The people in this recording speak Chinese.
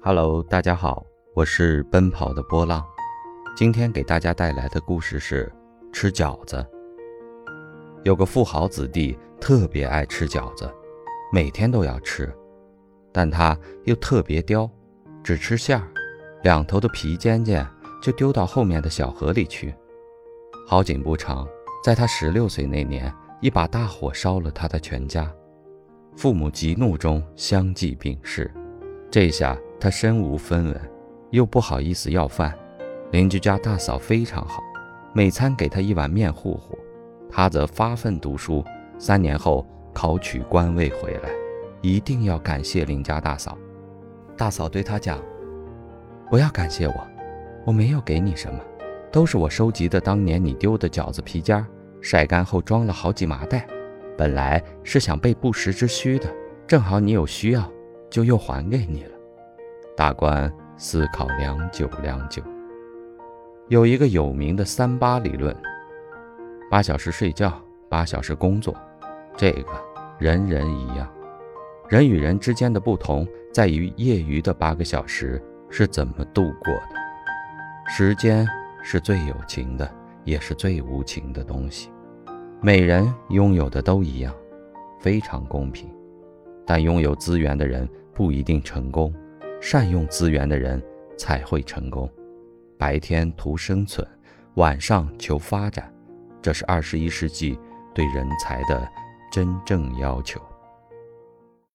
Hello，大家好，我是奔跑的波浪。今天给大家带来的故事是吃饺子。有个富豪子弟特别爱吃饺子，每天都要吃，但他又特别刁，只吃馅儿，两头的皮尖尖就丢到后面的小河里去。好景不长，在他十六岁那年，一把大火烧了他的全家，父母急怒中相继病逝。这下他身无分文，又不好意思要饭。邻居家大嫂非常好，每餐给他一碗面糊糊。他则发奋读书，三年后考取官位回来，一定要感谢邻家大嫂。大嫂对他讲：“不要感谢我，我没有给你什么，都是我收集的当年你丢的饺子皮尖，晒干后装了好几麻袋。本来是想备不时之需的，正好你有需要。”就又还给你了。大官思考良久良久，有一个有名的三八理论：八小时睡觉，八小时工作。这个人人一样。人与人之间的不同在于业余的八个小时是怎么度过的。时间是最有情的，也是最无情的东西。每人拥有的都一样，非常公平。但拥有资源的人不一定成功，善用资源的人才会成功。白天图生存，晚上求发展，这是二十一世纪对人才的真正要求。